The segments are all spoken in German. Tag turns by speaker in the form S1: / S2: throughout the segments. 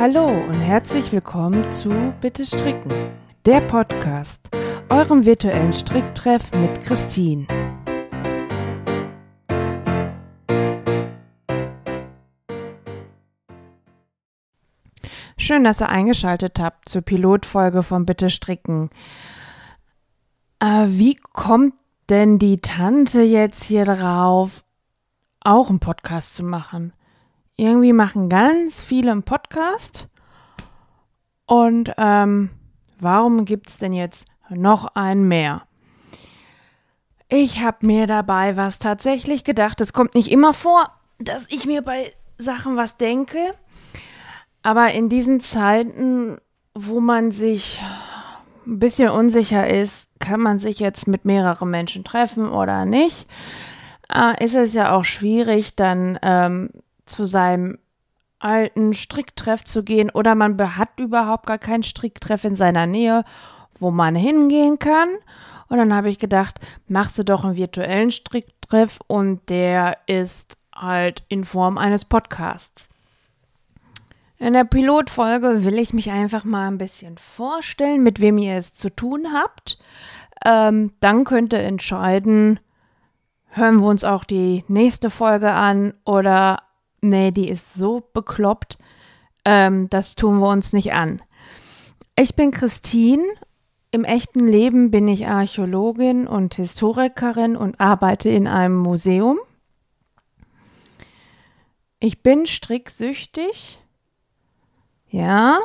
S1: Hallo und herzlich willkommen zu Bitte Stricken, der Podcast, eurem virtuellen Stricktreff mit Christine. Schön, dass ihr eingeschaltet habt zur Pilotfolge von Bitte Stricken. Äh, wie kommt denn die Tante jetzt hier drauf, auch einen Podcast zu machen? Irgendwie machen ganz viele einen Podcast. Und ähm, warum gibt es denn jetzt noch einen mehr? Ich habe mir dabei was tatsächlich gedacht. Es kommt nicht immer vor, dass ich mir bei Sachen was denke. Aber in diesen Zeiten, wo man sich ein bisschen unsicher ist, kann man sich jetzt mit mehreren Menschen treffen oder nicht, äh, ist es ja auch schwierig, dann ähm, zu seinem alten Stricktreff zu gehen oder man hat überhaupt gar keinen Stricktreff in seiner Nähe, wo man hingehen kann. Und dann habe ich gedacht, machst du doch einen virtuellen Stricktreff und der ist halt in Form eines Podcasts. In der Pilotfolge will ich mich einfach mal ein bisschen vorstellen, mit wem ihr es zu tun habt. Ähm, dann könnt ihr entscheiden, hören wir uns auch die nächste Folge an oder nee, die ist so bekloppt, ähm, das tun wir uns nicht an. Ich bin Christine. Im echten Leben bin ich Archäologin und Historikerin und arbeite in einem Museum. Ich bin stricksüchtig. Ja.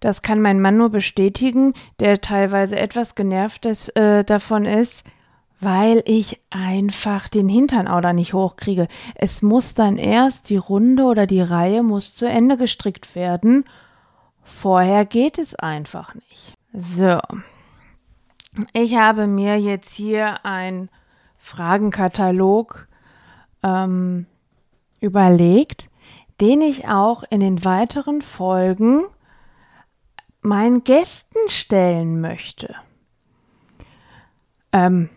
S1: Das kann mein Mann nur bestätigen, der teilweise etwas genervt ist, äh, davon ist, weil ich einfach den Hintern auch da nicht hochkriege. Es muss dann erst die Runde oder die Reihe muss zu Ende gestrickt werden. Vorher geht es einfach nicht. So. Ich habe mir jetzt hier ein Fragenkatalog ähm, überlegt, den ich auch in den weiteren Folgen meinen Gästen stellen möchte. Ähm,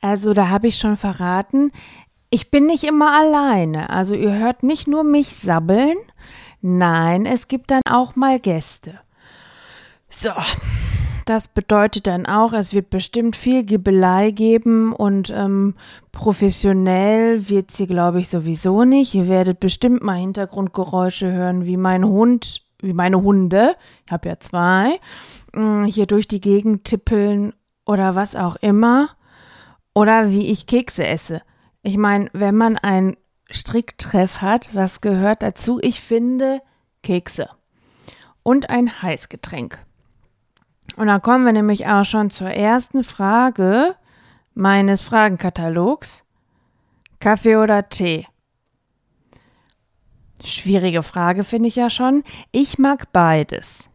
S1: also da habe ich schon verraten, ich bin nicht immer alleine. Also ihr hört nicht nur mich sabbeln. Nein, es gibt dann auch mal Gäste. So, das bedeutet dann auch, es wird bestimmt viel Gibelei geben und ähm, professionell wird sie, glaube ich, sowieso nicht. Ihr werdet bestimmt mal Hintergrundgeräusche hören, wie mein Hund, wie meine Hunde, ich habe ja zwei, mm, hier durch die Gegend tippeln oder was auch immer. Oder wie ich Kekse esse. Ich meine, wenn man ein Stricktreff hat, was gehört dazu? Ich finde Kekse und ein Heißgetränk. Und dann kommen wir nämlich auch schon zur ersten Frage meines Fragenkatalogs. Kaffee oder Tee? Schwierige Frage finde ich ja schon. Ich mag beides.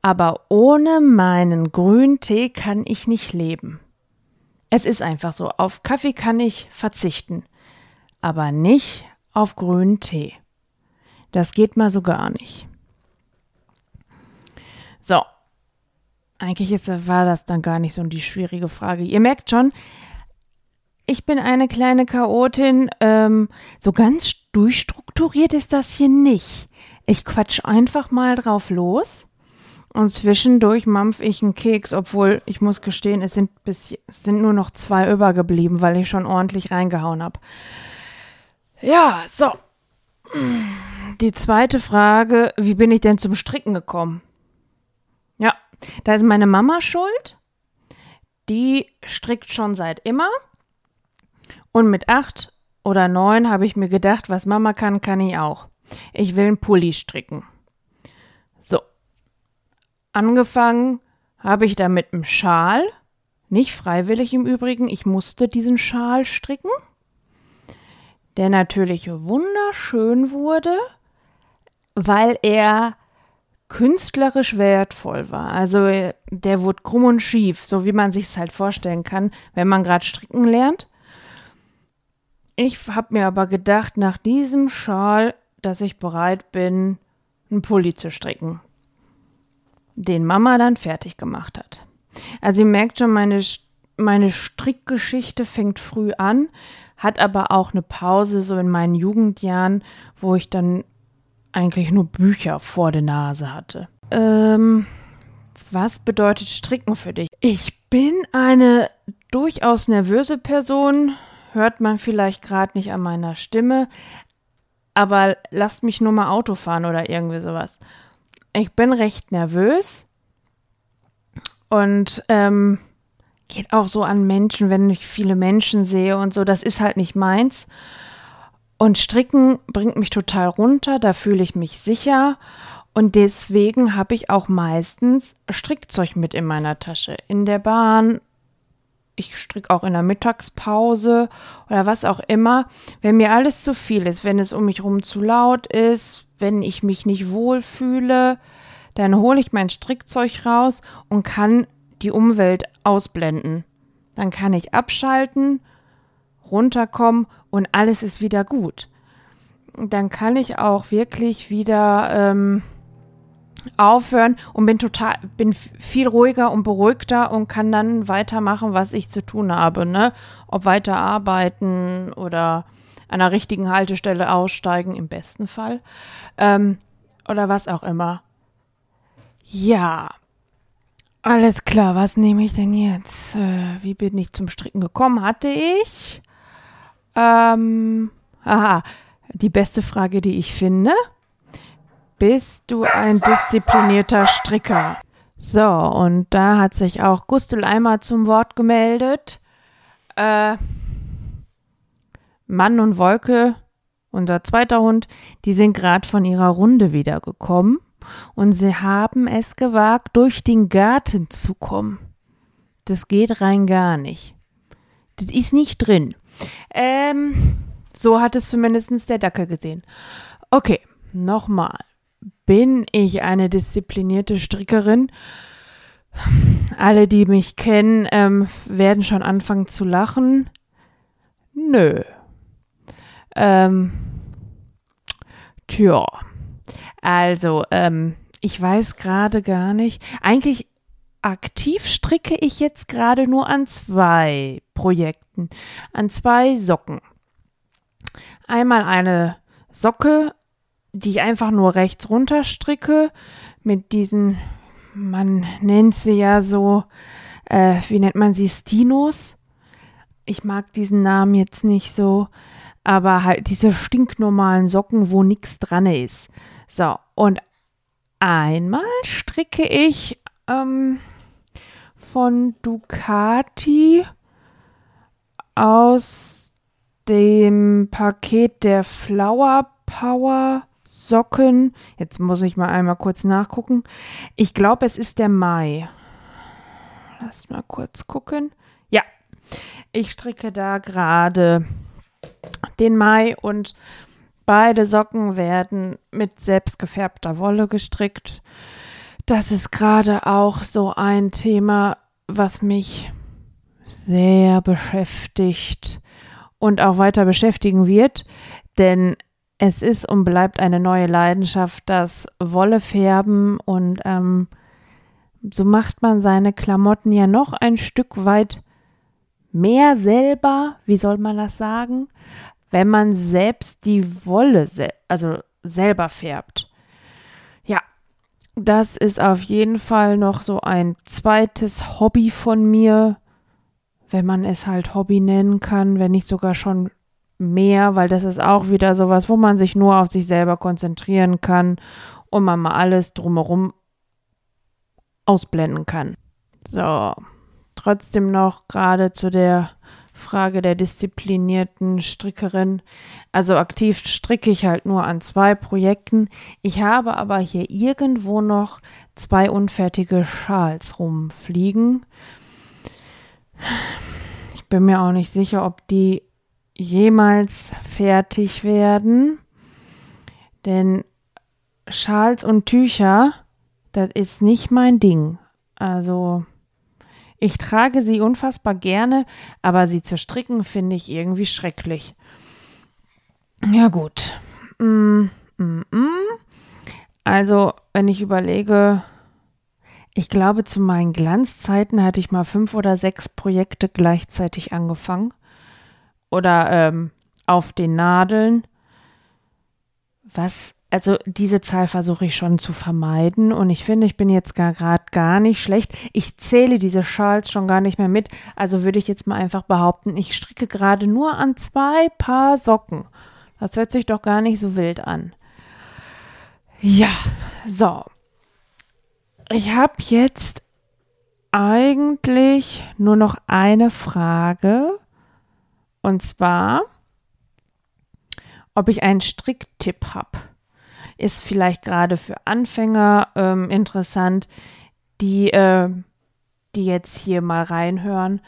S1: Aber ohne meinen grünen Tee kann ich nicht leben. Es ist einfach so. Auf Kaffee kann ich verzichten, aber nicht auf grünen Tee. Das geht mal so gar nicht. So. Eigentlich ist, war das dann gar nicht so die schwierige Frage. Ihr merkt schon, ich bin eine kleine Chaotin. Ähm, so ganz durchstrukturiert ist das hier nicht. Ich quatsch einfach mal drauf los und zwischendurch mampf ich einen Keks, obwohl ich muss gestehen, es sind, bis, es sind nur noch zwei übergeblieben, weil ich schon ordentlich reingehauen habe. Ja, so. Die zweite Frage, wie bin ich denn zum Stricken gekommen? Ja, da ist meine Mama schuld. Die strickt schon seit immer. Und mit acht oder neun habe ich mir gedacht, was Mama kann, kann ich auch. Ich will einen Pulli stricken. Angefangen habe ich da mit einem Schal, nicht freiwillig im Übrigen, ich musste diesen Schal stricken, der natürlich wunderschön wurde, weil er künstlerisch wertvoll war. Also der wurde krumm und schief, so wie man sich es halt vorstellen kann, wenn man gerade stricken lernt. Ich habe mir aber gedacht, nach diesem Schal, dass ich bereit bin, einen Pulli zu stricken den Mama dann fertig gemacht hat. Also ihr merkt schon, meine, meine Strickgeschichte fängt früh an, hat aber auch eine Pause so in meinen Jugendjahren, wo ich dann eigentlich nur Bücher vor der Nase hatte. Ähm, was bedeutet Stricken für dich? Ich bin eine durchaus nervöse Person, hört man vielleicht gerade nicht an meiner Stimme, aber lasst mich nur mal Auto fahren oder irgendwie sowas. Ich bin recht nervös und ähm, geht auch so an Menschen, wenn ich viele Menschen sehe und so. Das ist halt nicht meins. Und Stricken bringt mich total runter, da fühle ich mich sicher. Und deswegen habe ich auch meistens Strickzeug mit in meiner Tasche. In der Bahn, ich stricke auch in der Mittagspause oder was auch immer. Wenn mir alles zu viel ist, wenn es um mich herum zu laut ist, wenn ich mich nicht wohl fühle, dann hole ich mein Strickzeug raus und kann die Umwelt ausblenden. Dann kann ich abschalten, runterkommen und alles ist wieder gut. Dann kann ich auch wirklich wieder ähm, aufhören und bin total, bin viel ruhiger und beruhigter und kann dann weitermachen, was ich zu tun habe, ne? Ob weiter arbeiten oder der richtigen Haltestelle aussteigen, im besten Fall. Ähm, oder was auch immer. Ja. Alles klar, was nehme ich denn jetzt? Äh, wie bin ich zum Stricken gekommen? Hatte ich? Ähm, aha, die beste Frage, die ich finde. Bist du ein disziplinierter Stricker? So, und da hat sich auch Gustel einmal zum Wort gemeldet. Äh, Mann und Wolke, unser zweiter Hund, die sind gerade von ihrer Runde wiedergekommen und sie haben es gewagt, durch den Garten zu kommen. Das geht rein gar nicht. Das ist nicht drin. Ähm, so hat es zumindest der Dackel gesehen. Okay, nochmal. Bin ich eine disziplinierte Strickerin? Alle, die mich kennen, ähm, werden schon anfangen zu lachen. Nö. Ähm, tja. Also, ähm, ich weiß gerade gar nicht. Eigentlich aktiv stricke ich jetzt gerade nur an zwei Projekten, an zwei Socken. Einmal eine Socke, die ich einfach nur rechts runter stricke, mit diesen, man nennt sie ja so, äh, wie nennt man sie, Stinos. Ich mag diesen Namen jetzt nicht so, aber halt diese stinknormalen Socken, wo nichts dran ist. So, und einmal stricke ich ähm, von Ducati aus dem Paket der Flower Power Socken. Jetzt muss ich mal einmal kurz nachgucken. Ich glaube, es ist der Mai. Lass mal kurz gucken. Ich stricke da gerade den Mai und beide Socken werden mit selbstgefärbter Wolle gestrickt. Das ist gerade auch so ein Thema, was mich sehr beschäftigt und auch weiter beschäftigen wird, denn es ist und bleibt eine neue Leidenschaft, das Wolle färben und ähm, so macht man seine Klamotten ja noch ein Stück weit mehr selber, wie soll man das sagen, wenn man selbst die Wolle, sel also selber färbt. Ja, das ist auf jeden Fall noch so ein zweites Hobby von mir, wenn man es halt Hobby nennen kann, wenn nicht sogar schon mehr, weil das ist auch wieder sowas, wo man sich nur auf sich selber konzentrieren kann und man mal alles drumherum ausblenden kann. So, trotzdem noch gerade zu der Frage der disziplinierten Strickerin. Also aktiv stricke ich halt nur an zwei Projekten. Ich habe aber hier irgendwo noch zwei unfertige Schals rumfliegen. Ich bin mir auch nicht sicher, ob die jemals fertig werden. Denn Schals und Tücher, das ist nicht mein Ding. Also ich trage sie unfassbar gerne, aber sie zu stricken finde ich irgendwie schrecklich. Ja gut. Mm, mm, mm. Also, wenn ich überlege, ich glaube, zu meinen Glanzzeiten hatte ich mal fünf oder sechs Projekte gleichzeitig angefangen. Oder ähm, auf den Nadeln. Was also diese Zahl versuche ich schon zu vermeiden und ich finde, ich bin jetzt gerade gar nicht schlecht. Ich zähle diese Schals schon gar nicht mehr mit, also würde ich jetzt mal einfach behaupten, ich stricke gerade nur an zwei Paar Socken. Das hört sich doch gar nicht so wild an. Ja, so. Ich habe jetzt eigentlich nur noch eine Frage und zwar, ob ich einen Stricktipp habe ist vielleicht gerade für Anfänger ähm, interessant, die, äh, die jetzt hier mal reinhören.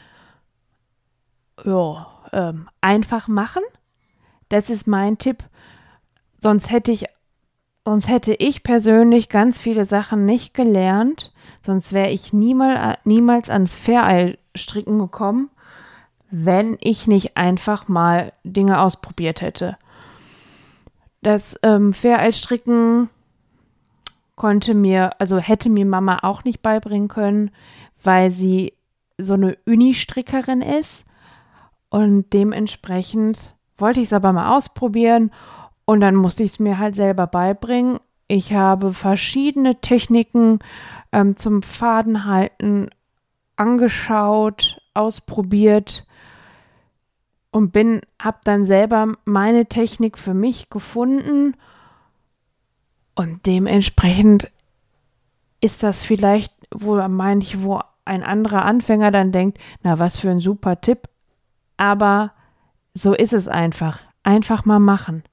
S1: Ja, ähm, einfach machen. Das ist mein Tipp. Sonst hätte ich, sonst hätte ich persönlich ganz viele Sachen nicht gelernt. Sonst wäre ich niemals, niemals ans Vereilstricken gekommen, wenn ich nicht einfach mal Dinge ausprobiert hätte. Das ähm, Fair-Stricken konnte mir, also hätte mir Mama auch nicht beibringen können, weil sie so eine Uni-Strickerin ist. Und dementsprechend wollte ich es aber mal ausprobieren und dann musste ich es mir halt selber beibringen. Ich habe verschiedene Techniken ähm, zum Fadenhalten angeschaut, ausprobiert und bin, habe dann selber meine Technik für mich gefunden und dementsprechend ist das vielleicht, wo ich, wo ein anderer Anfänger dann denkt, na was für ein super Tipp, aber so ist es einfach. Einfach mal machen.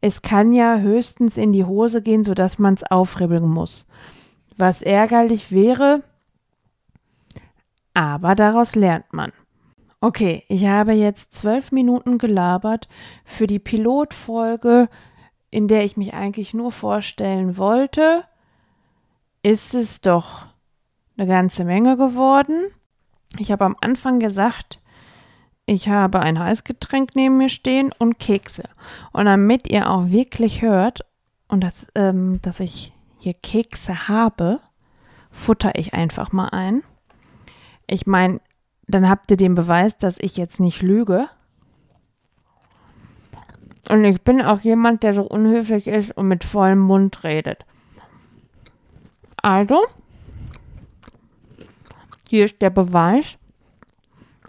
S1: Es kann ja höchstens in die Hose gehen, sodass man es aufribbeln muss. Was ärgerlich wäre, aber daraus lernt man. Okay, ich habe jetzt zwölf Minuten gelabert für die Pilotfolge, in der ich mich eigentlich nur vorstellen wollte. Ist es doch eine ganze Menge geworden. Ich habe am Anfang gesagt, ich habe ein Heißgetränk neben mir stehen und Kekse. Und damit ihr auch wirklich hört und das, ähm, dass ich hier Kekse habe, futter ich einfach mal ein. Ich meine, dann habt ihr den Beweis, dass ich jetzt nicht lüge. Und ich bin auch jemand, der so unhöflich ist und mit vollem Mund redet. Also, hier ist der Beweis.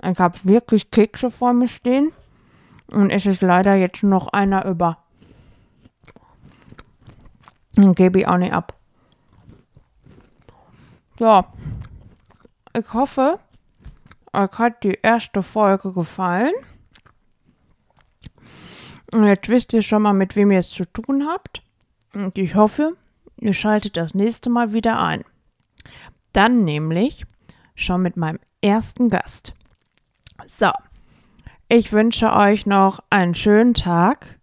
S1: Ich habe wirklich Kekse vor mir stehen. Und es ist leider jetzt noch einer über. Den gebe ich auch nicht ab. Ja, ich hoffe, euch hat die erste Folge gefallen. Jetzt wisst ihr schon mal, mit wem ihr es zu tun habt. Und ich hoffe, ihr schaltet das nächste Mal wieder ein. Dann nämlich schon mit meinem ersten Gast. So, ich wünsche euch noch einen schönen Tag.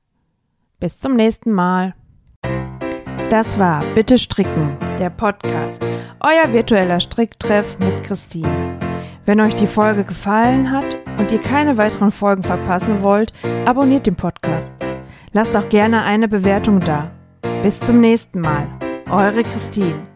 S1: Bis zum nächsten Mal. Das war Bitte Stricken, der Podcast, euer virtueller Stricktreff mit Christine. Wenn euch die Folge gefallen hat und ihr keine weiteren Folgen verpassen wollt, abonniert den Podcast. Lasst auch gerne eine Bewertung da. Bis zum nächsten Mal. Eure Christine.